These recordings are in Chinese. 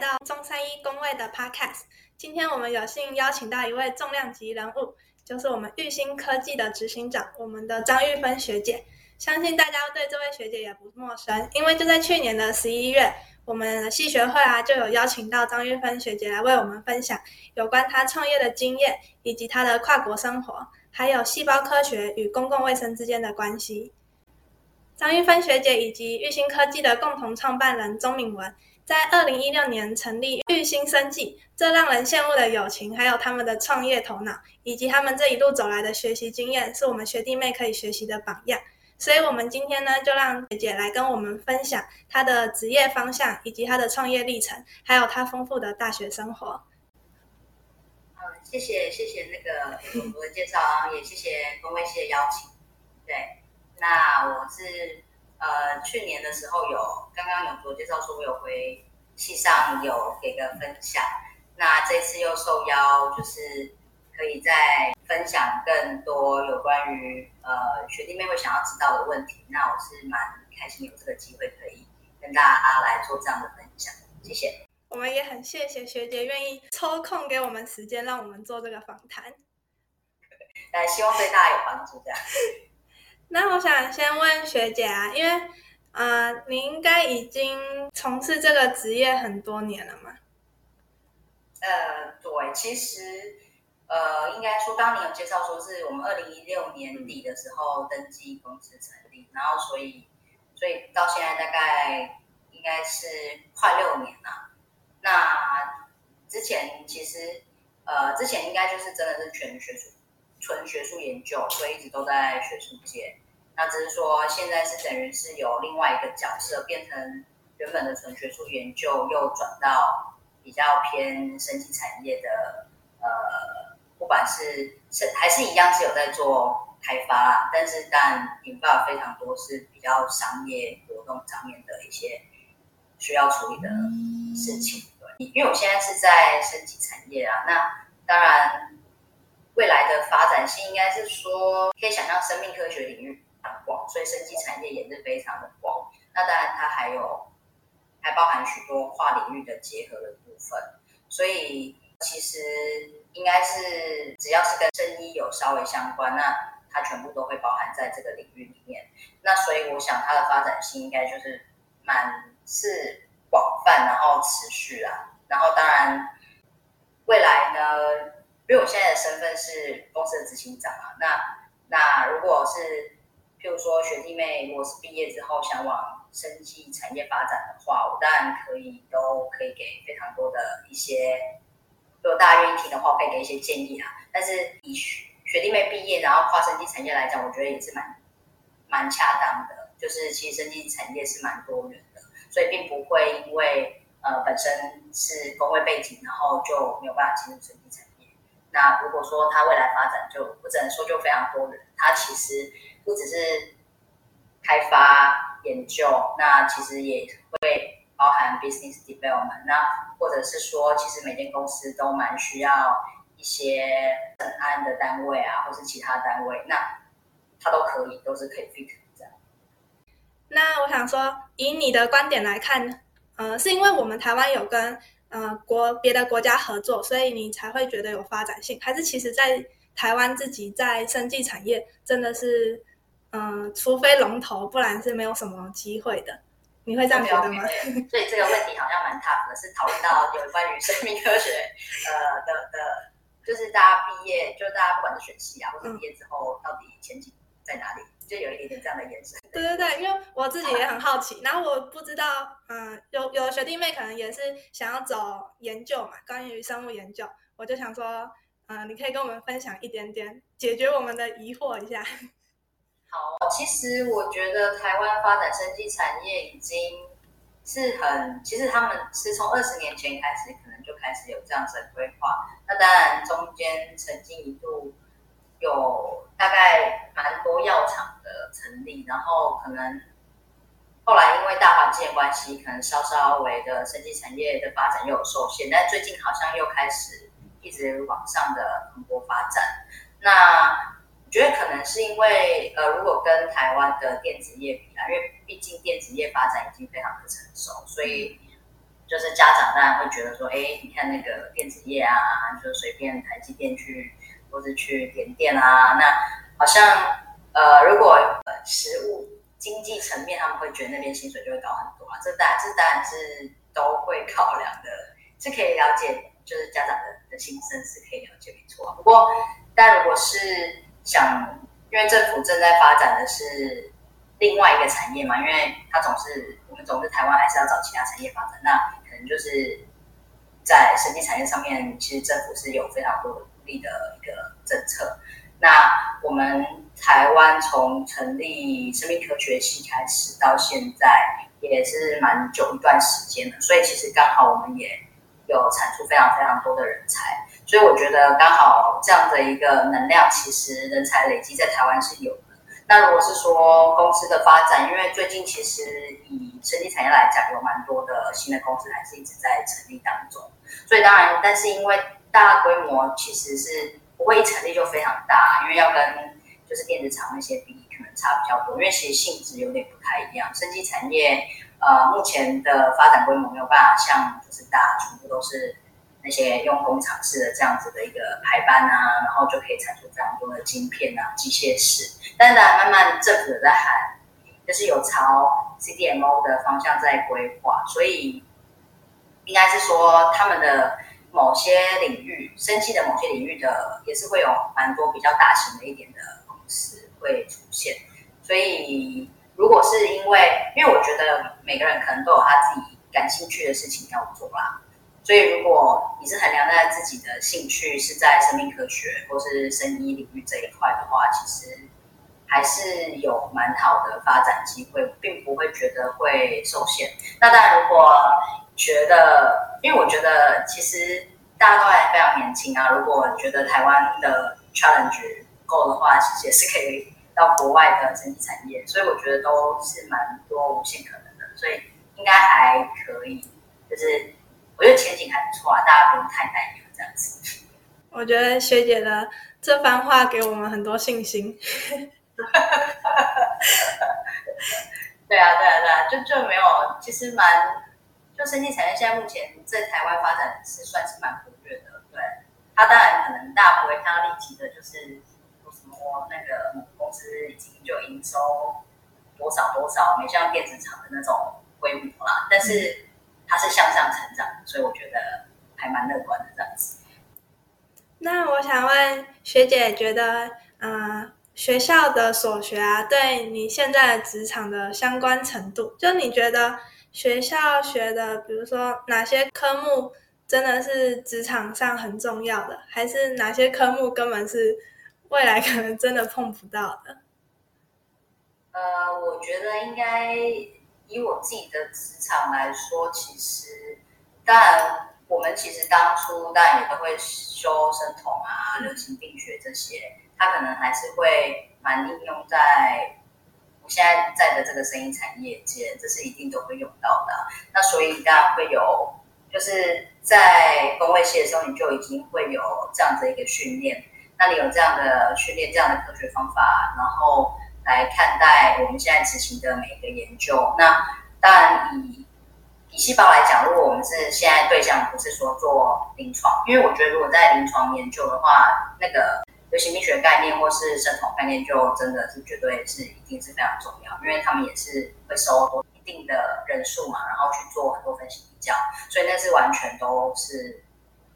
到中山一工位的 Podcast。今天我们有幸邀请到一位重量级人物，就是我们玉兴科技的执行长，我们的张玉芬学姐。相信大家对这位学姐也不陌生，因为就在去年的十一月，我们的系学会啊就有邀请到张玉芬学姐来为我们分享有关她创业的经验，以及她的跨国生活，还有细胞科学与公共卫生之间的关系。张玉芬学姐以及玉兴科技的共同创办人钟敏文，在二零一六年成立玉兴生计。这让人羡慕的友情，还有他们的创业头脑，以及他们这一路走来的学习经验，是我们学弟妹可以学习的榜样。所以，我们今天呢，就让学姐来跟我们分享她的职业方向，以及她的创业历程，还有她丰富的大学生活。嗯，谢谢谢谢那个我的介绍啊，也谢谢公卫系的邀请。对。那我是呃去年的时候有刚刚有做介绍说，我有回系上有给个分享。那这次又受邀，就是可以再分享更多有关于呃学弟妹会想要知道的问题。那我是蛮开心有这个机会可以跟大家来做这样的分享。谢谢。我们也很谢谢学姐愿意抽空给我们时间，让我们做这个访谈。呃，希望对大家有帮助这样。那我想先问学姐啊，因为呃，你应该已经从事这个职业很多年了嘛？呃，对，其实呃，应该说刚你有介绍说是我们二零一六年底的时候登记公司成立，然后所以所以到现在大概应该是快六年了。那之前其实呃，之前应该就是真的是全学术。纯学术研究，所以一直都在学术界。那只是说，现在是等于是有另外一个角色，变成原本的纯学术研究，又转到比较偏生技产业的。呃，不管是是还是一样是有在做开发，但是但引发非常多是比较商业活动上面的一些需要处理的事情。对，因为我现在是在生技产业啊，那当然。未来的发展性应该是说，可以想象生命科学领域很广，所以生技产业也是非常的广。那当然，它还有还包含许多跨领域的结合的部分。所以其实应该是只要是跟生医有稍微相关，那它全部都会包含在这个领域里面。那所以我想它的发展性应该就是蛮是广泛，然后持续啊。然后当然未来呢？因为我现在的身份是公司的执行长啊，那那如果是譬如说学弟妹，如果是毕业之后想往生技产业发展的话，我当然可以都可以给非常多的一些，如果大家愿意听的话，可以给一些建议啊。但是以学学弟妹毕业然后跨生技产业来讲，我觉得也是蛮蛮恰当的，就是其实生技产业是蛮多元的，所以并不会因为呃本身是工位背景，然后就没有办法进入生技产业。那如果说它未来发展，就我只能说就非常多人。它其实不只是开发研究，那其实也会包含 business development。那或者是说，其实每间公司都蛮需要一些审案的单位啊，或是其他单位，那它都可以，都是可以 fit 这样。那我想说，以你的观点来看，呃，是因为我们台湾有跟。呃，国别的国家合作，所以你才会觉得有发展性，还是其实，在台湾自己在生技产业真的是，嗯，除非龙头，不然是没有什么机会的。你会这样觉得吗？所以这个问题好像蛮大的，是讨论到有关于生命科学，呃的的，就是大家毕业，就大家不管是选系啊，或者毕业之后到底前景在哪里？就有一点点这样的眼神。对对对，因为我自己也很好奇，然后我不知道，嗯，有有学弟妹可能也是想要走研究嘛，关于生物研究，我就想说，嗯，你可以跟我们分享一点点，解决我们的疑惑一下。好，其实我觉得台湾发展生技产业已经是很，其实他们是从二十年前开始，可能就开始有这样子的规划。那当然中间曾经一度有大概蛮多药厂。的成立，然后可能后来因为大环境的关系，可能稍稍微的生技产业的发展又有受限，但最近好像又开始一直往上的蓬勃发展。那我觉得可能是因为呃，如果跟台湾的电子业比啊，因为毕竟电子业发展已经非常的成熟，所以就是家长当然会觉得说，哎，你看那个电子业啊，就随便台积电去，或是去缅甸啊，那好像呃，如果实物经济层面，他们会觉得那边薪水就会高很多啊。这当然，这当然是都会考量的，是可以了解，就是家长的的心声是可以了解，没错。不过，但如果是想，因为政府正在发展的是另外一个产业嘛，因为它总是我们总是台湾还是要找其他产业发展，那可能就是在生技产业上面，其实政府是有非常多的的一个政策。那我们台湾从成立生命科学系开始到现在，也是蛮久一段时间的，所以其实刚好我们也有产出非常非常多的人才，所以我觉得刚好这样的一个能量，其实人才累积在台湾是有。那如果是说公司的发展，因为最近其实以生技产业来讲，有蛮多的新的公司还是一直在成立当中，所以当然，但是因为大规模其实是。不会一成立就非常大，因为要跟就是电子厂那些比，可能差比较多。因为其实性质有点不太一样，生技产业呃目前的发展规模没有办法像就是大家全部都是那些用工厂式的这样子的一个排班啊，然后就可以产出非常多的晶片啊、机械式。但是慢慢政府也在喊，就是有朝 CDMO 的方向在规划，所以应该是说他们的。某些领域，生气的某些领域的也是会有蛮多比较大型的一点的公司会出现，所以如果是因为，因为我觉得每个人可能都有他自己感兴趣的事情要做啦，所以如果你是衡量在自己的兴趣是在生命科学或是生医领域这一块的话，其实还是有蛮好的发展机会，并不会觉得会受限。那当然，如果觉得，因为我觉得其实大家都还非常年轻啊。如果觉得台湾的 challenge 够的话，其实也是可以到国外的整体产业。所以我觉得都是蛮多无限可能的，所以应该还可以。就是前景还不错啊，大家不用太担忧这样子。我觉得学姐的这番话给我们很多信心。对啊，对啊，对啊，就就没有，其实蛮。就生技产业现在目前在台湾发展是算是蛮活跃的，对。它当然可能大家不会看到立即的，就是说什么那个公司已经就营收多少多少，没像电子厂的那种规模啦。但是它是向上成长，所以我觉得还蛮乐观的这样子。那我想问学姐，觉得嗯学校的所学啊，对你现在的职场的相关程度，就你觉得？学校学的，比如说哪些科目真的是职场上很重要的，还是哪些科目根本是未来可能真的碰不到的？呃，我觉得应该以我自己的职场来说，其实当然我们其实当初当然也都会修生统啊、流行病学这些，它可能还是会蛮应用在我。现在在的这个声音产业界，这是一定都会用到的。那所以当然会有，就是在工位系的时候，你就已经会有这样的一个训练。那你有这样的训练，这样的科学方法，然后来看待我们现在执行的每一个研究。那当然以以细胞来讲，如果我们是现在对象不是说做临床，因为我觉得如果在临床研究的话，那个。流行病学概念或是生统概念，就真的是绝对是一定是非常重要，因为他们也是会收多一定的人数嘛，然后去做很多分析比较，所以那是完全都是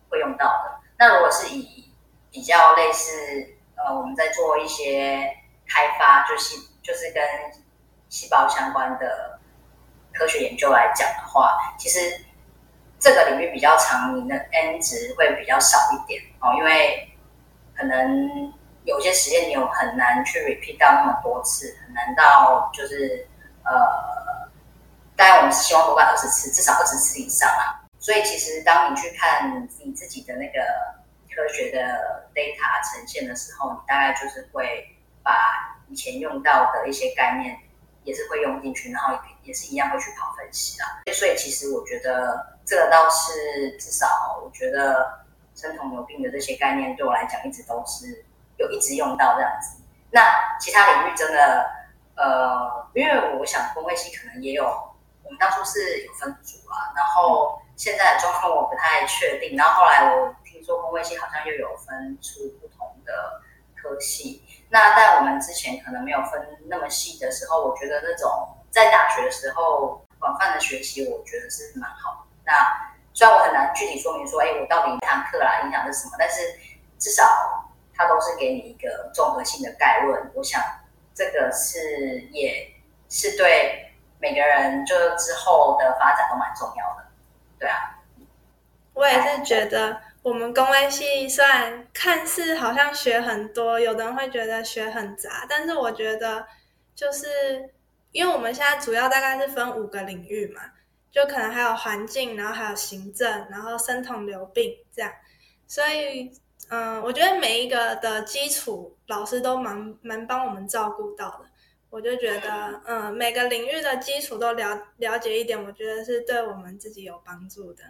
会用到的。那如果是以比较类似呃，我们在做一些开发，就是就是跟细胞相关的科学研究来讲的话，其实这个领域比较长，你的 N 值会比较少一点哦，因为。可能有些实验你有很难去 repeat 到那么多次，很难到就是呃，当然我们希望多管二十次，至少二十次以上啊。所以其实当你去看你自己的那个科学的 data 呈现的时候，你大概就是会把以前用到的一些概念也是会用进去，然后也是一样会去跑分析啦。所以其实我觉得这个倒是至少我觉得。生酮牛病的这些概念对我来讲一直都是有一直用到这样子。那其他领域真的，呃，因为我想工会系可能也有，我们当初是有分组啊，然后现在的状况我不太确定。然后后来我听说工卫系好像又有分出不同的科系。那在我们之前可能没有分那么细的时候，我觉得那种在大学的时候广泛的学习，我觉得是蛮好。那虽然我很难具体说明说，哎，我到底一堂课啦影响是什么，但是至少它都是给你一个综合性的概论。我想这个是也是对每个人就之后的发展都蛮重要的。对啊，我也是觉得。我们工位系虽然看似好像学很多，有的人会觉得学很杂，但是我觉得就是因为我们现在主要大概是分五个领域嘛，就可能还有环境，然后还有行政，然后生统流病这样，所以嗯，我觉得每一个的基础老师都蛮蛮帮我们照顾到的，我就觉得嗯，每个领域的基础都了了解一点，我觉得是对我们自己有帮助的。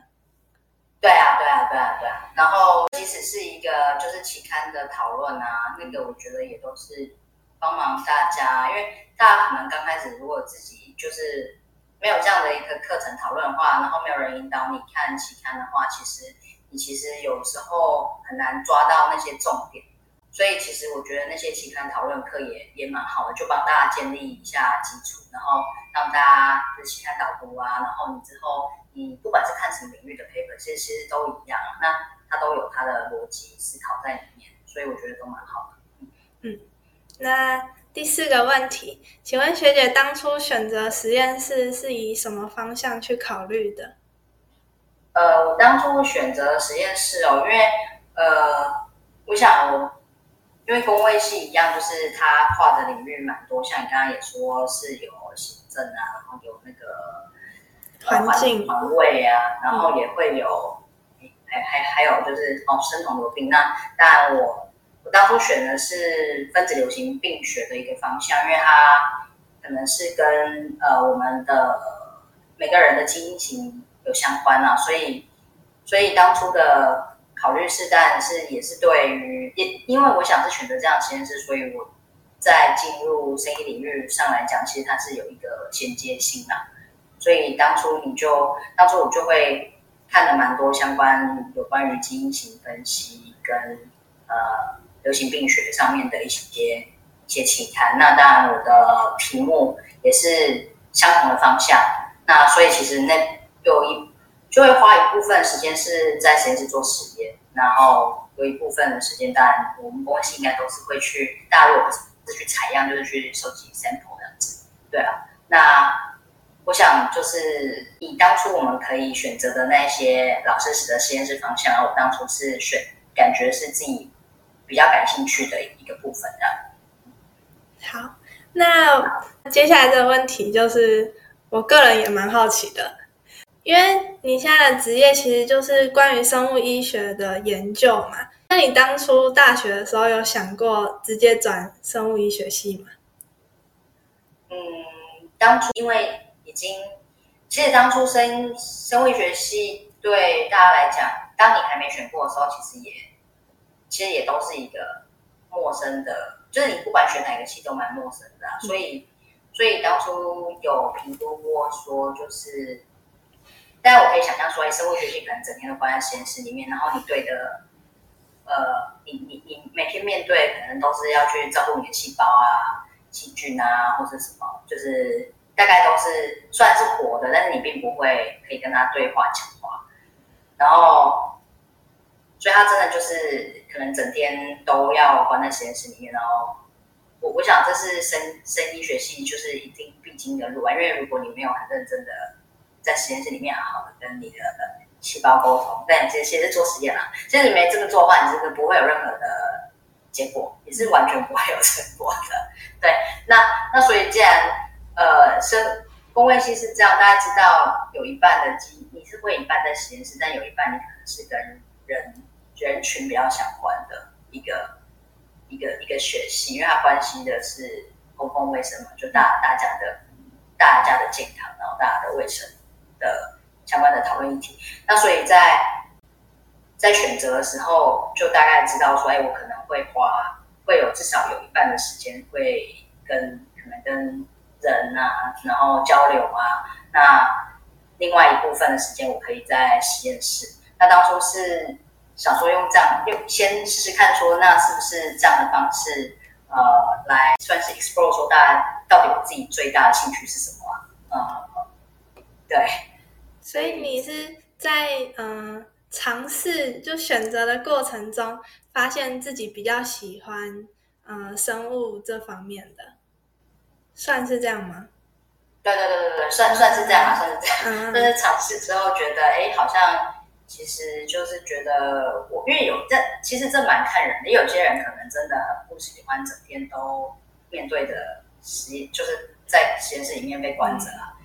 对啊，对啊，然后，即使是一个就是期刊的讨论啊，那个我觉得也都是帮忙大家，因为大家可能刚开始如果自己就是没有这样的一个课程讨论的话，然后没有人引导你看期刊的话，其实你其实有时候很难抓到那些重点。所以，其实我觉得那些期刊讨论课也也蛮好的，就帮大家建立一下基础，然后让大家就期刊导读啊，然后你之后。你不管是看什么领域的 paper，其实其实都一样，那它都有它的逻辑思考在里面，所以我觉得都蛮好的。嗯，那第四个问题，请问学姐当初选择实验室是以什么方向去考虑的？呃，我当初选择实验室哦，因为呃，我想我因为工位系一样，就是它跨的领域蛮多，像你刚刚也说是有行政啊，然后有那个。环境、环卫啊，然后也会有，还还还有就是哦，生酮流病。那当然，我我当初选的是分子流行病学的一个方向，因为它可能是跟呃我们的每个人的基因型有相关啊，所以所以当初的考虑是，当然是也是对于，也因为我想是选择这样实验室，所以我在进入生意领域上来讲，其实它是有一个衔接性的。所以当初你就，当初我就会看了蛮多相关有关于基因型分析跟呃流行病学上面的一些一些期刊。那当然我的题目也是相同的方向。那所以其实那有一就会花一部分时间是在实验室做实验，然后有一部分的时间，当然我们公司应该都是会去大陆是去采样，就是去收集 sample 这样子。对啊，那。我想就是以当初我们可以选择的那些老师使的实验室方向，我当初是选感觉是自己比较感兴趣的一个部分的。好，那接下来这个问题就是我个人也蛮好奇的，因为你现在的职业其实就是关于生物医学的研究嘛。那你当初大学的时候有想过直接转生物医学系吗？嗯，当初因为。已经，其实当初生生物学系对大家来讲，当你还没选过的时候，其实也其实也都是一个陌生的，就是你不管选哪个系都蛮陌生的。所以，所以当初有评估过说，就是，但我可以想象说，哎生物学系可能整天都关在实验室里面，然后你对的，呃，你你你每天面对可能都是要去照顾你的细胞啊、细菌啊，或者什么，就是。大概都是虽然是活的，但是你并不会可以跟他对话讲话，然后，所以他真的就是可能整天都要关在实验室里面。然后，我我想这是生生医学系就是一定必经的路啊，因为如果你没有很认真的在实验室里面好好的跟你的细胞沟通，但其实其实做实验啦，其实你没这么做的话，你真的不会有任何的结果，也是完全不会有成果的。对，那那所以既然呃，生工位系是这样，大家知道有一半的机你是会一半在实验室，但有一半你可能是跟人人群比较相关的一个一个一个学系，因为它关系的是公共卫生嘛，就大大家的大家的健康，然后大家的卫生的相关的讨论议题。那所以在在选择的时候，就大概知道说，哎，我可能会花会有至少有一半的时间会跟可能跟人啊，然后交流啊，那另外一部分的时间我可以在实验室。那当初是想说用这样，用先试试看，说那是不是这样的方式，呃，来算是 explore 说大家到底我自己最大的兴趣是什么啊？嗯，对。所以你是在嗯尝试就选择的过程中，发现自己比较喜欢嗯生物这方面的，算是这样吗？对对对对对，算算是这样啊，算是这样。但是尝试之后觉得，哎，好像其实就是觉得我，因为有这其实这蛮看人的，有些人可能真的不喜欢整天都面对的实验，就是在实验室里面被关着啊。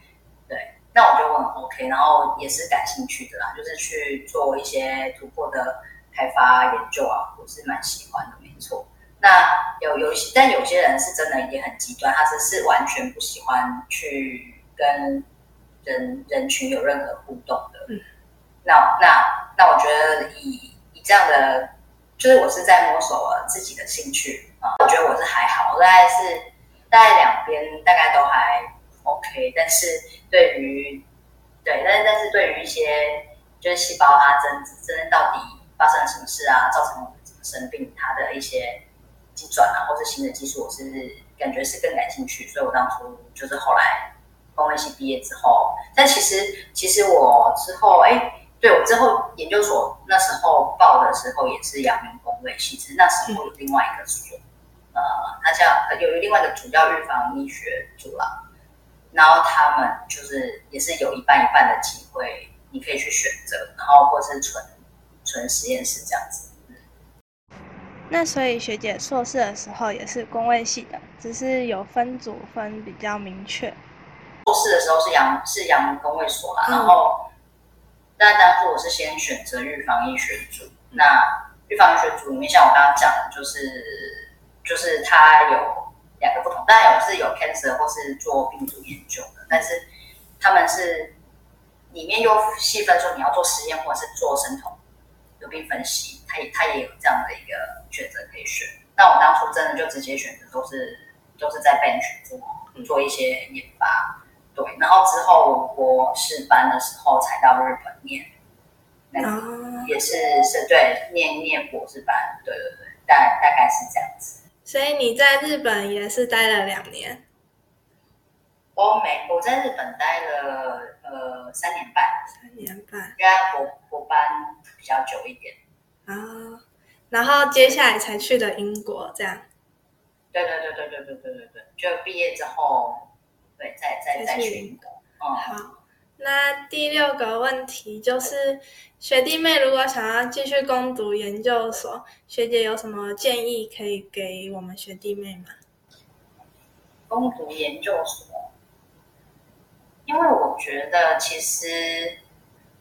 对，那我觉得我很 OK，然后也是感兴趣的啦，就是去做一些突破的开发研究啊，我是蛮喜欢的，没错。那有有一些，但有些人是真的也很极端，他只是完全不喜欢去跟人人群有任何互动的。嗯，那那那我觉得以以这样的，就是我是在摸索我自己的兴趣啊，我觉得我是还好，大概是大概两边大概都还 OK，但是对于对，但是但是对于一些就是细胞它真真到底发生了什么事啊，造成我们怎么生病，它的一些。机转啊，或是新的技术，我是感觉是更感兴趣，所以我当初就是后来工位系毕业之后，但其实其实我之后哎，对我之后研究所那时候报的时候也是阳明工位系，只是那时候有另外一个所，呃，它叫有另外一个主要预防医学组了，然后他们就是也是有一半一半的机会，你可以去选择，然后或是纯纯实验室这样子。那所以学姐硕士的时候也是工位系的，只是有分组分比较明确。硕士的时候是阳是阳明工位所啦，然后，那当初我是先选择预防医学组。那预防医学组里面，像我刚刚讲的，就是就是它有两个不同，当然有是有 cancer 或是做病毒研究的，但是他们是里面又细分说你要做实验或者是做生酮有病分析，他也他也有这样的一个。选择可以选，那我当初真的就直接选择都是都是在 bench 做做一些研发，对，然后之后博士班的时候才到日本念，那也是是对念念博士班，对对对，大大概是这样子。所以你在日本也是待了两年？我美我在日本待了呃三年半，三年半，应该博博班比较久一点啊。然后接下来才去的英国，这样。对对对对对对对对对，就毕业之后，对，再再再去英国。嗯，好。那第六个问题就是，学弟妹如果想要继续攻读研究所，学姐有什么建议可以给我们学弟妹吗？攻读研究所，因为我觉得其实，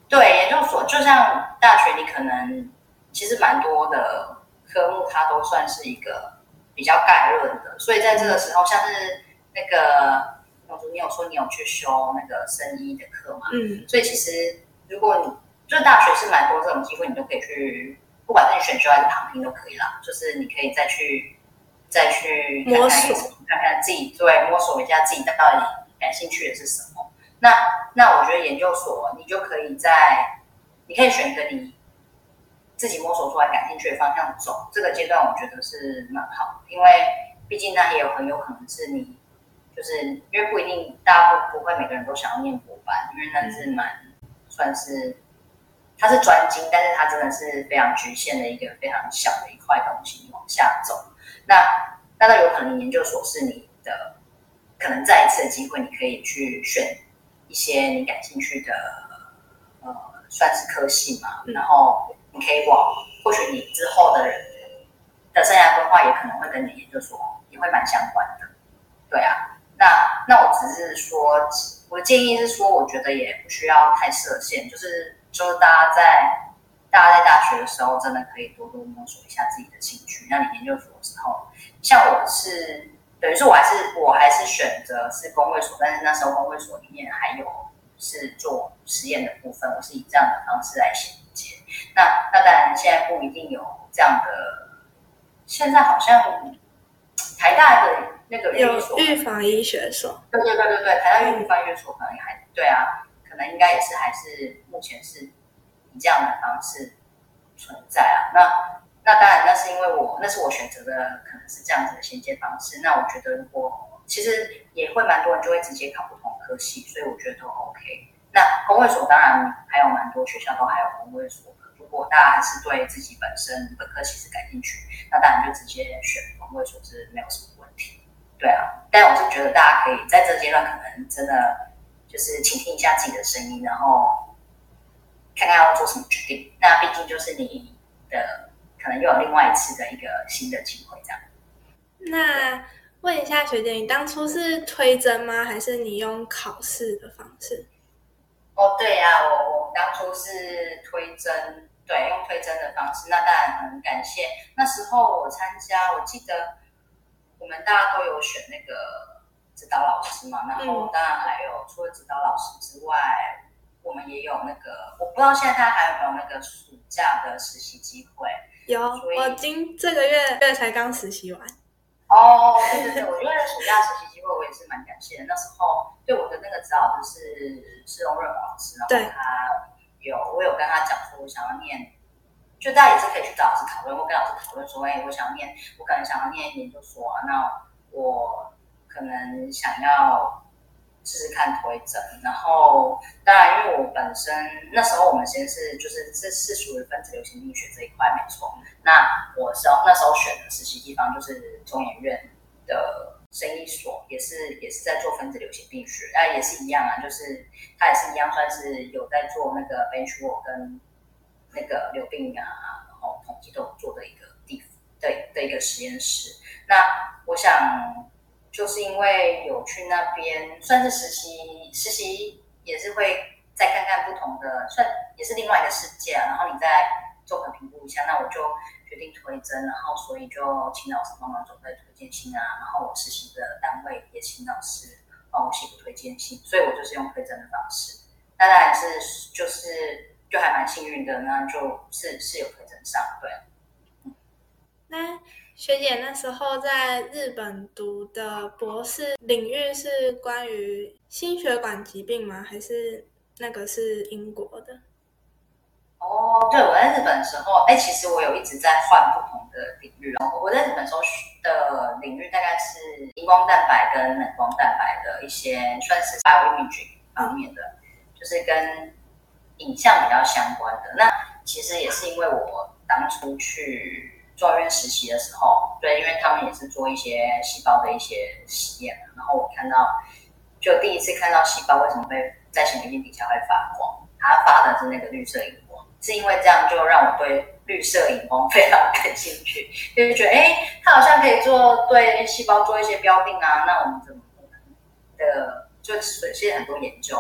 对研究所就像大学，你可能。其实蛮多的科目，它都算是一个比较概论的，所以在这个时候，像是那个永竹，你有说你有去修那个生医的课嘛？嗯，所以其实如果你就是大学是蛮多这种机会，你都可以去，不管是你选修还是旁听都可以啦。就是你可以再去再去摸索，看看自己对摸索一下自己到底感兴趣的是什么。那那我觉得研究所你就可以在，你可以选择你。自己摸索出来感兴趣的方向走，这个阶段我觉得是蛮好，因为毕竟那也有很有可能是你，就是因为不一定大家不不会每个人都想要念博班，因为那是蛮算是它是专精，但是它真的是非常局限的一个非常小的一块东西，你往下走，那那倒有可能研究所是你的可能再一次的机会，你可以去选一些你感兴趣的呃算是科系嘛，然后你。可以往，或许你之后的人的生涯规划也可能会跟你研究所也会蛮相关的，对啊。那那我只是说，我的建议是说，我觉得也不需要太设限，就是就是大家在大家在大学的时候，真的可以多多摸索一下自己的兴趣。那你研究所的时候，像我是等于是我还是我还是选择是工会所，但是那时候工会所里面还有是做实验的部分，我是以这样的方式来衔接。那那当然，现在不一定有这样的。现在好像台大的那个有预防医学所，对对对对对，台大预防医学所可能还对啊，可能应该也是还是目前是以这样的方式存在啊。那那当然，那是因为我那是我选择的，可能是这样子的衔接方式。那我觉得，如果其实也会蛮多人就会直接考不同科系，所以我觉得都 OK。那公会所当然还有蛮多学校都还有公会所。如果大家还是对自己本身本科其实感兴趣，那当然就直接选公会所是没有什么问题。对啊，但我是觉得大家可以在这阶段可能真的就是倾听一下自己的声音，然后看看要做什么决定。那毕竟就是你的可能又有另外一次的一个新的机会这样。那问一下学姐，你当初是推甄吗？还是你用考试的方式？哦，对呀，我我当初是推甄，对，用推甄的方式。那当然很感谢那时候我参加，我记得我们大家都有选那个指导老师嘛。然后当然还有除了指导老师之外，我们也有那个，我不知道现在大家还有没有那个暑假的实习机会。有，我今这个月月才刚实习完。哦，对对对，我觉得暑假实习机会我也是蛮感谢的。那时候对我的那个指导就是施荣润老师，然后他有我有跟他讲说，我想要念，就大家也是可以去找老师讨论，或跟老师讨论说，哎，我想要念，我可能想要念研究所啊，那我可能想要。试试看推诊，然后当然，因为我本身那时候我们先是就是这是属于分子流行病学这一块没错。那我是那时候选的实习地方就是中研院的生医所，也是也是在做分子流行病学，那也是一样啊，就是它也是一样，算是有在做那个 benchwork 跟那个流病啊，然后统计都有做的一个地的的一个实验室。那我想。就是因为有去那边算是实习，实习也是会再看看不同的，算也是另外一个世界啊。然后你再综合评估一下，那我就决定推甄，然后所以就请老师帮忙准备推荐信啊。然后我实习的单位也请老师帮我写个推荐信，所以我就是用推甄的方式。那当然是就是就还蛮幸运的，那就是是有推甄上，对。学姐那时候在日本读的博士领域是关于心血管疾病吗？还是那个是英国的？哦，对，我在日本的时候，哎，其实我有一直在换不同的领域哦。我在日本时候的领域大概是荧光蛋白跟冷光蛋白的一些，算是 bioimaging 方面的，就是跟影像比较相关的。那其实也是因为我当初去。中医院实习的时候，对，因为他们也是做一些细胞的一些实验，然后我看到，就第一次看到细胞为什么会在显微镜底下会发光，它发的是那个绿色荧光，是因为这样就让我对绿色荧光非常感兴趣，就是觉得哎，它好像可以做对细胞做一些标定啊，那我们怎么的，就其实很多研究，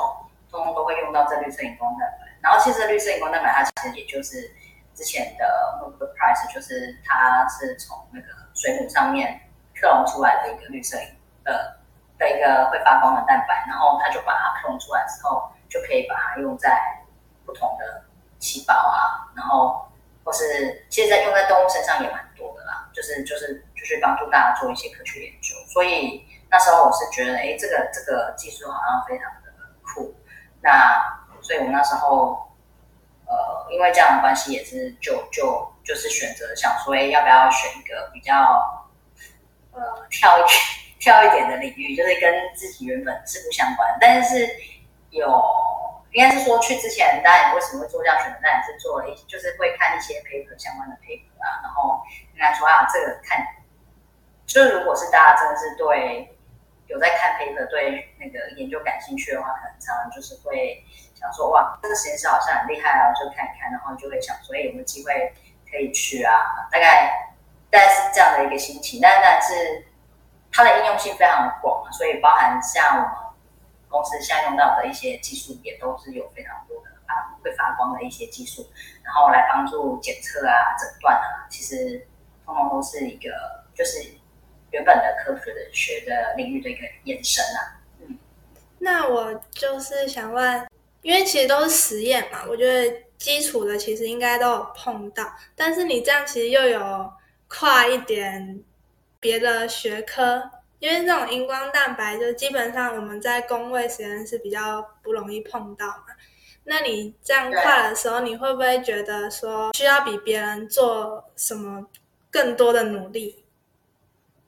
通通都会用到这绿色荧光蛋白，然后其实绿色荧光蛋白它其实也就是。之前的 Nobel Prize 就是它是从那个水母上面克隆出来的一个绿色的的一个会发光的蛋白，然后它就把它克隆出来之后，就可以把它用在不同的细胞啊，然后或是现在用在动物身上也蛮多的啦，就是就是就是帮助大家做一些科学研究。所以那时候我是觉得，哎，这个这个技术好像非常的酷。那所以我那时候。呃，因为这样的关系，也是就就就是选择想说，哎，要不要选一个比较呃跳一 跳一点的领域，就是跟自己原本是不相关，但是有应该是说去之前，大家为什么会做这样选择？当然是做了一就是会看一些 paper 相关的 paper 啊，然后应该说啊，这个看，就是如果是大家真的是对有在看 paper 对那个研究感兴趣的话，可能常常就是会。想说哇，这个实验室好像很厉害啊，就看一看，然后就会想说，哎，有没有机会可以去啊？大概大概是这样的一个心情。但但是它的应用性非常广，所以包含像我们公司现在用到的一些技术，也都是有非常多的啊会发光的一些技术，然后来帮助检测啊、诊断啊，其实通通都是一个就是原本的科学的学的领域的一个延伸啊。嗯，那我就是想问。因为其实都是实验嘛，我觉得基础的其实应该都有碰到，但是你这样其实又有跨一点别的学科因为这种荧光蛋白就基本上我们在工位实验室比较不容易碰到嘛。那你这样跨的时候，你会不会觉得说需要比别人做什么更多的努力？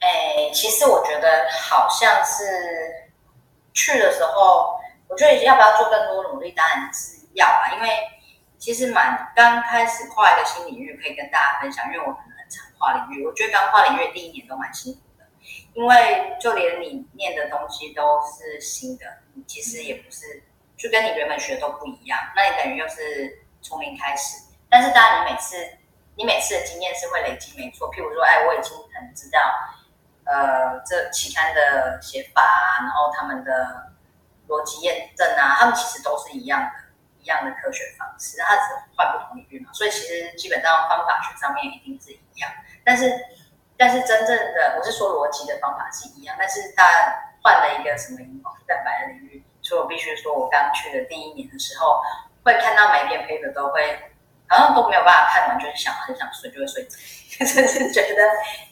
哎，其实我觉得好像是去的时候，我觉得要不要做更多努力，当然是要啊。因为其实蛮刚开始跨一个新领域，可以跟大家分享，因为我可能很常跨领域。我觉得刚跨领域第一年都蛮辛苦的，因为就连你念的东西都是新的，你其实也不是就跟你原本学都不一样，那你等于又是从零开始。但是当然，你每次你每次的经验是会累积，没错。譬如说，哎，我已经很知道。呃，这期刊的写法啊，然后他们的逻辑验证啊，他们其实都是一样的，一样的科学方式，它只换不同领域嘛，所以其实基本上方法学上面一定是一样。但是，但是真正的我是说逻辑的方法是一样，但是他换了一个什么荧光蛋白的领域，所以我必须说，我刚去的第一年的时候，会看到每一篇 paper 都会。好像都没有办法看完，就是想很想睡，就会睡着，就是觉得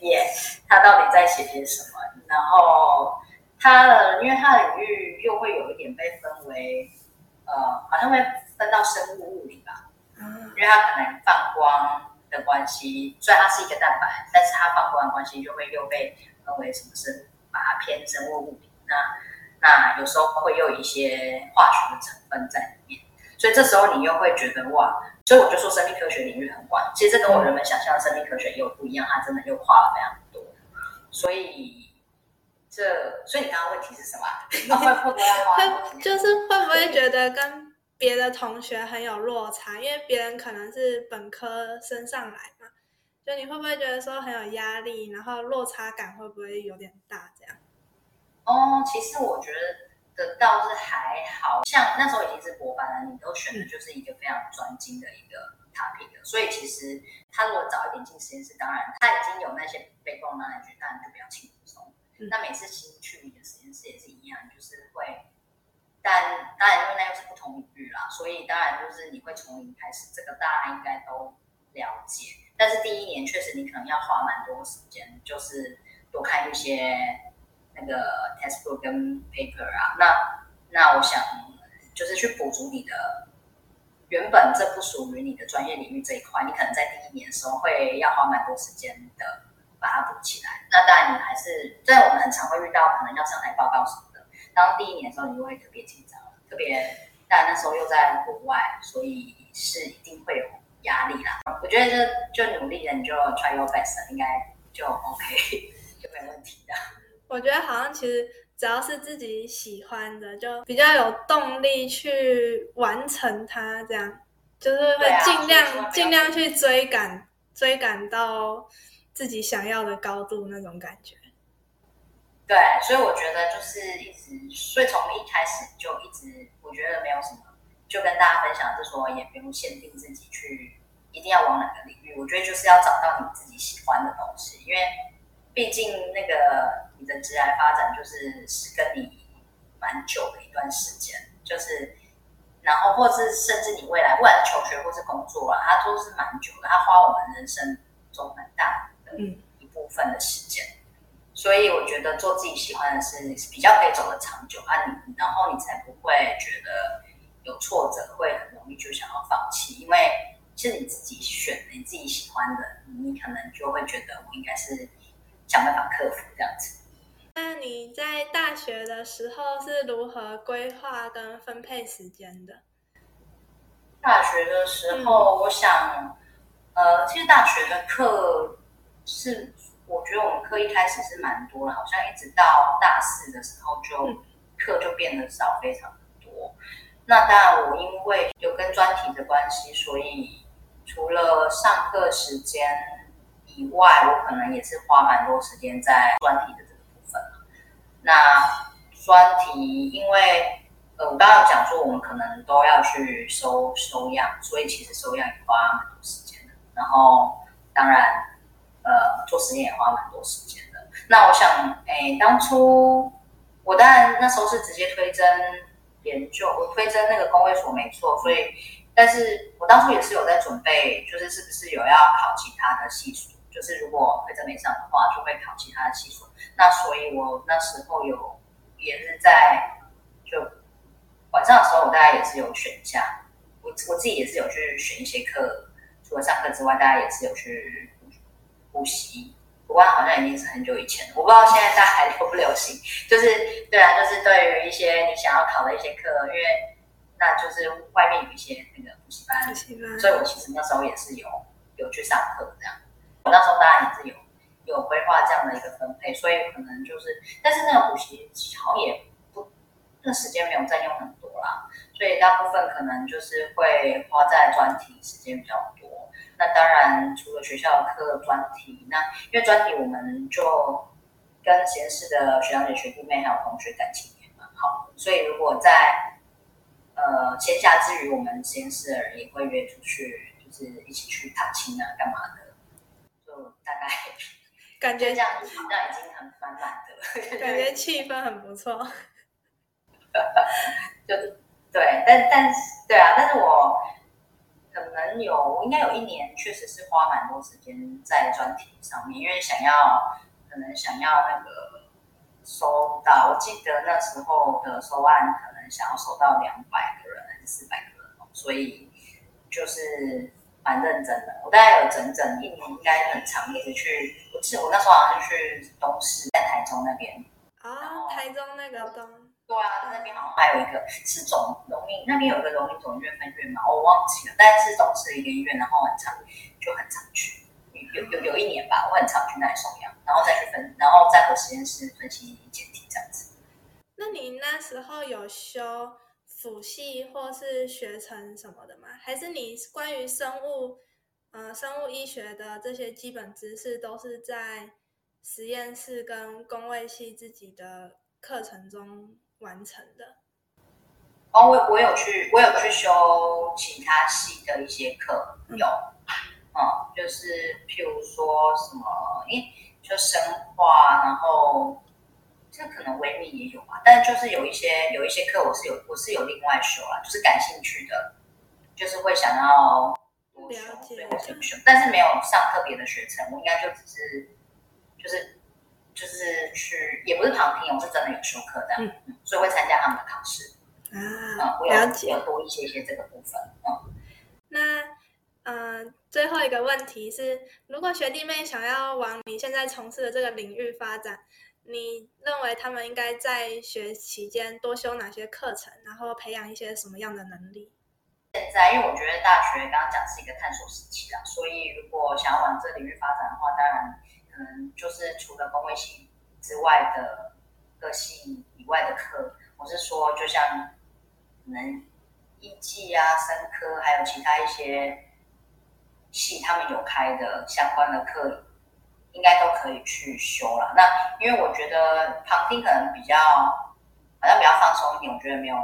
耶，他到底在写些什么？然后他的，因为它的领域又会有一点被分为，呃，好像会分到生物物理吧，嗯，因为它可能放光的关系，虽然它是一个蛋白，但是它放光的关系就会又被分为什么生，把它偏生物物理。那那有时候会有一些化学的成分在里面，所以这时候你又会觉得哇。所以我就说，生命科学领域很广。其实这跟我原本想象的生命科学又不一样，它真的又跨了非常多。所以这，所以你刚刚问题是什么？会会不会？就是会不会觉得跟别的同学很有落差？因为别人可能是本科升上来嘛，就你会不会觉得说很有压力？然后落差感会不会有点大？这样？哦，其实我觉得。的倒是还好像那时候已经是博班了，你都选的就是一个非常专精的一个 topic，所以其实他如果早一点进实验室，当然他已经有那些背光那句，当然就比较轻那每次新去你的实验室也是一样，就是会，但当然因为那又是不同领域啦，所以当然就是你会从零开始，这个大家应该都了解。但是第一年确实你可能要花蛮多时间，就是多看一些。那个 textbook 跟 paper 啊，那那我想就是去补足你的原本这不属于你的专业领域这一块，你可能在第一年的时候会要花蛮多时间的把它补起来。那当然你还是在我们很常会遇到可能要上台报告什么的，当第一年的时候你就会特别紧张，特别但那时候又在国外，所以是一定会有压力啦。我觉得就就努力了，你就 try your best，应该就 OK，就没问题的。我觉得好像其实只要是自己喜欢的，就比较有动力去完成它。这样就是会尽量尽量去追赶追赶到自己想要的高度那种感觉。对，所以我觉得就是一直，所以从一开始就一直，我觉得没有什么，就跟大家分享，就说也不用限定自己去一定要往哪个领域。我觉得就是要找到你自己喜欢的东西，因为毕竟那个。你的职业发展就是是跟你蛮久的一段时间，就是，然后或是甚至你未来不管求学或是工作啊，它都是蛮久的，它花我们人生中很大的一部分的时间。所以我觉得做自己喜欢的事是比较可以走得长久啊，你然后你才不会觉得有挫折，会很容易就想要放弃，因为是你自己选的，你自己喜欢的，你可能就会觉得我应该是想办法克服这样子。那你在大学的时候是如何规划跟分配时间的？大学的时候，我想，呃，其实大学的课是，我觉得我们课一开始是蛮多的，好像一直到大四的时候就课就变得少，非常的多。那当然，我因为有跟专题的关系，所以除了上课时间以外，我可能也是花蛮多时间在专题的这个部分。那专题，因为呃，我刚刚讲说，我们可能都要去收收样，所以其实收样也花蛮多时间的。然后，当然，呃，做实验也花蛮多时间的。那我想，哎，当初我当然那时候是直接推甄研究，我推甄那个工位所没错，所以，但是我当初也是有在准备，就是是不是有要考其他的系数。就是如果推甄没上的话，就会考其他的系所。那所以我那时候有也是在就晚上的时候，我大概也是有选一下，我我自己也是有去选一些课，除了上课之外，大家也是有去补习。不过好像已经是很久以前了，我不知道现在大家还流不流行。就是对啊，就是对于一些你想要考的一些课，因为那就是外面有一些那个补习班，所以我其实那时候也是有有去上课这样。我那时候当然也是有有规划这样的一个分配，所以可能就是，但是那个补习好像也不那时间没有占用很多啦，所以大部分可能就是会花在专题时间比较多。那当然除了学校的课专题，那因为专题我们就跟实验室的学长姐、学弟妹还有同学感情也蛮好，所以如果在呃闲暇之余，我们实验室的人也会约出去，就是一起去踏青啊，干嘛的。就大概 感觉这样子好像已经很满满的，感觉气氛很不错。就对，但但是对啊，但是我可能有，应该有一年确实是花蛮多时间在专题上面，因为想要可能想要那个收到，我记得那时候的收案可能想要收到两百个人还是四百个人，所以就是。蛮认真的，我大概有整整一年，应该很长，一直去。我记得我那时候好像是去东市，在台中那边。啊，台中那个东。对啊，他那边好像还有一个是总荣民，那边有个荣民总医院分院嘛，我忘记了。但是总是一个医院，然后很长，就很常去。有有有一年吧，我很常去那里收养，然后再去分，然后再和实验室分析检体这样子。那你那时候有修？辅系或是学成什么的吗？还是你关于生物，呃，生物医学的这些基本知识都是在实验室跟工位系自己的课程中完成的？哦，我我有去，我有去修其他系的一些课，有，嗯，就是譬如说什么，诶，就生化，然后。这可能微密也有吧，但就是有一些有一些课我是有我是有另外修啦，就是感兴趣的，就是会想要多修，所以我先修，但是没有上特别的学程，我应该就只是就是旁听，我是真的有修课的，嗯，所以会参加他们的考试啊，了解，有多一些些这个部分，嗯，那嗯，最后一个问题是，如果学弟妹想要往你现在从事的这个领域发展。你认为他们应该在学期间多修哪些课程，然后培养一些什么样的能力？现在，因为我觉得大学刚刚讲是一个探索时期啦，所以如果想要往这领域发展的话，当然可能就是除了工位系之外的个系以外的课，我是说，就像可能医技啊、生科，还有其他一些系他们有开的相关的课。应该都可以去修了。那因为我觉得旁听可能比较好像比较放松一点，我觉得没有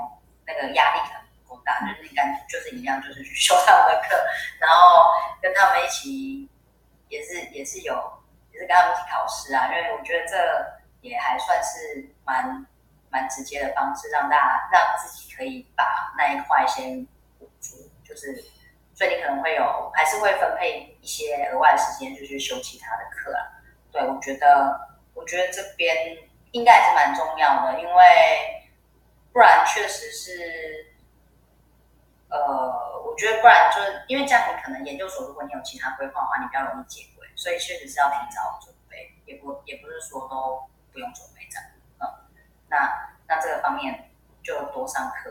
那个压力可能不够大，就是你感就是一样，就是去修他们的课，然后跟他们一起也是也是有也是跟他们一起考试啊。因为我觉得这也还算是蛮蛮直接的方式，让大家让自己可以把那一块先补足，就是。所以你可能会有，还是会分配一些额外的时间，就去修其他的课啊。对我觉得，我觉得这边应该也是蛮重要的，因为不然确实是，呃，我觉得不然就是因为这样，你可能研究所如果你有其他规划的话，你比较容易接轨。所以确实是要提早准备，也不也不是说都不用准备这样。嗯，那那这个方面就多上课，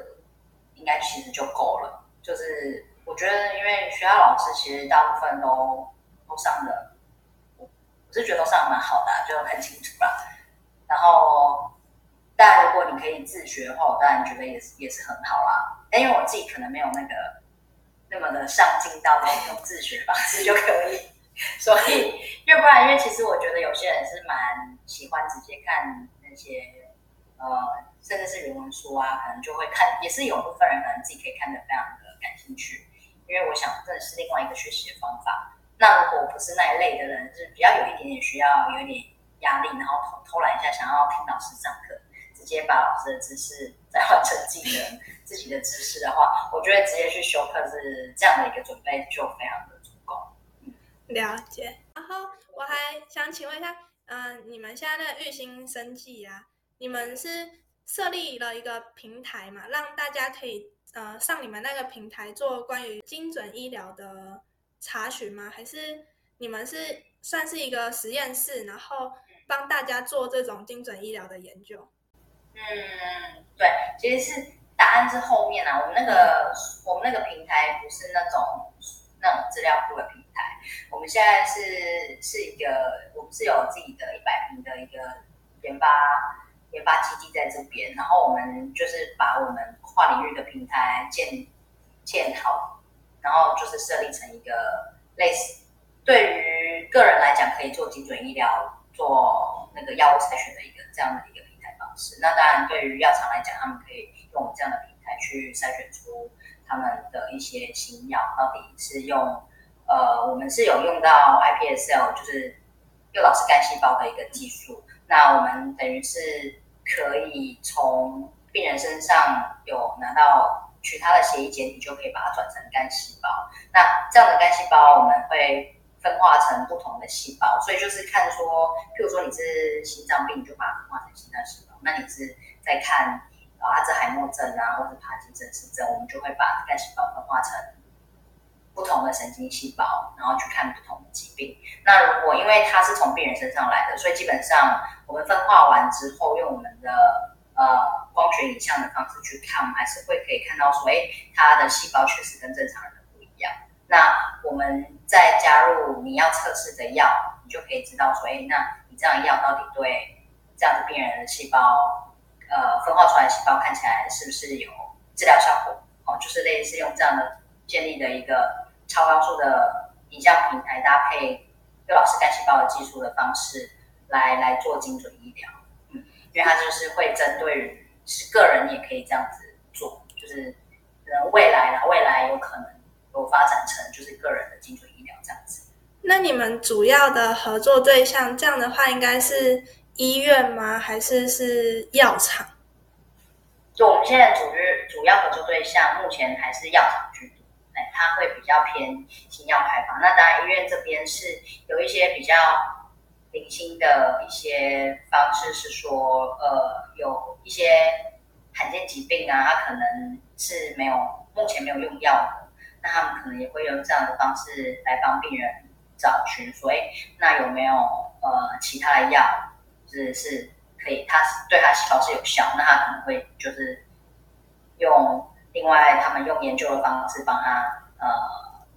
应该其实就够了，就是。我觉得，因为学校老师其实大部分都都上的，我我是觉得都上的蛮好的，就很清楚啦。然后，但如果你可以自学的话，我当然觉得也是也是很好啦。但因为我自己可能没有那个那么的上进到那种自学方式就可以，所以要不然，因为其实我觉得有些人是蛮喜欢直接看那些呃，甚至是原文书啊，可能就会看，也是有部分人可能自己可以看得非常的感兴趣。因为我想，这是另外一个学习的方法。那如果不是那一类的人，是比较有一点点需要、有一点压力，然后偷偷懒一下，想要听老师上课，直接把老师的知识再换成自己的自己的知识的话，我觉得直接去修课是这样的一个准备就非常的。了解。然后我还想请问一下，嗯，你们现在那个玉兴生计啊，你们是设立了一个平台嘛，让大家可以呃上你们那个平台做关于精准医疗的查询吗？还是你们是算是一个实验室，然后帮大家做这种精准医疗的研究？嗯，对，其实是答案是后面啊，我们那个我们那个平台不是那种那种资料库的平，我们现在是是一个，我们是有自己的一百平的一个研发研发基地在这边，然后我们就是把我们跨领域的平台建建好，然后就是设立成一个类似对于个人来讲可以做精准医疗、做那个药物筛选的一个这样的一个平台方式。那当然，对于药厂来讲，他们可以用这样的平台去筛选出他们的一些新药到底是用呃，我们是有用到 iPSL，就是诱导式干细胞的一个技术。那我们等于是可以从病人身上有拿到取他的血液检体，就可以把它转成干细胞。那这样的干细胞，我们会。分化成不同的细胞，所以就是看说，譬如说你是心脏病，你就把它分化成心脏细胞；那你是在看阿兹海默症啊，或者帕金森氏症，我们就会把干细胞分化成不同的神经细胞，然后去看不同的疾病。那如果因为它是从病人身上来的，所以基本上我们分化完之后，用我们的呃光学影像的方式去看，我们还是会可以看到说，哎，它的细胞确实跟正常人不一样。那我们再加入你要测试的药，你就可以知道说，哎，那你这样药到底对这样的病人的细胞，呃，分化出来的细胞看起来是不是有治疗效果？哦，就是类似用这样的建立的一个超高速的影像平台，搭配对老师干细胞的技术的方式来来做精准医疗。嗯，因为它就是会针对于是个人也可以这样子做，就是呃未来啦，未来有可能。有发展成就是个人的精准医疗这样子。那你们主要的合作对象，这样的话应该是医院吗？还是是药厂？就我们现在主主要合作对象，目前还是药厂它会比较偏新药开发。那当然，医院这边是有一些比较零星的一些方式，是说，呃，有一些罕见疾病啊，它可能是没有目前没有用药的。那他们可能也会用这样的方式来帮病人找寻，说，哎，那有没有呃其他的药，是是可以，它是对他细胞是有效，那他可能会就是用另外他们用研究的方式帮他，呃，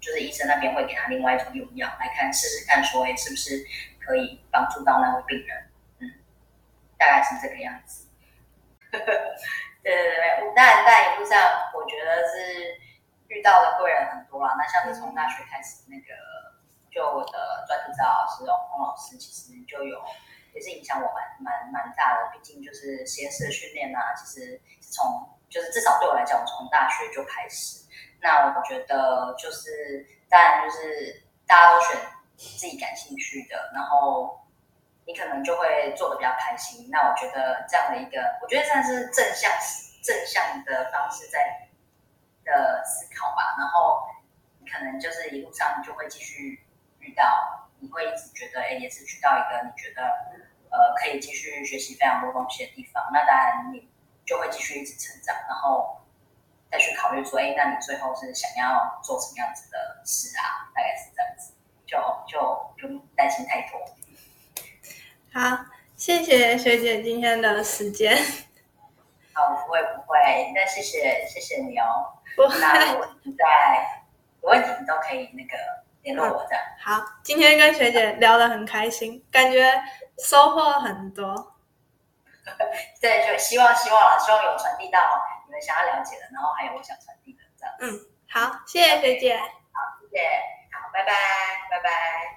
就是医生那边会给他另外一种用药来看试试看，说，哎，是不是可以帮助到那位病人？嗯，大概是这个样子。对 对对，但在一路上，我觉得是。遇到的贵人很多啦，那像是从大学开始，那个就我的专题指导老师哦洪老师，其实就有也是影响我蛮蛮蛮大的。毕竟就是实验室的训练啊，其实从就是至少对我来讲，我从大学就开始。那我觉得就是当然就是大家都选自己感兴趣的，然后你可能就会做的比较开心。那我觉得这样的一个，我觉得算是正向正向的方式在。的思考吧，然后你可能就是一路上就会继续遇到，你会一直觉得，哎，也是去到一个你觉得，呃，可以继续学习非常多东西的地方。那当然你就会继续一直成长，然后再去考虑说，哎，那你最后是想要做什么样子的事啊？大概是这样子，就就不用担心太多。好，谢谢学姐今天的时间。好，不会不会，那谢谢谢谢你哦。不那我在有问题你都可以那个联络我的。好，今天跟学姐聊得很开心，感觉收获很多。对，就希望希望了，希望有传递到你们想要了解的，然后还有我想传递的这样。嗯，好，谢谢学姐。好，谢谢，好，拜拜，拜拜。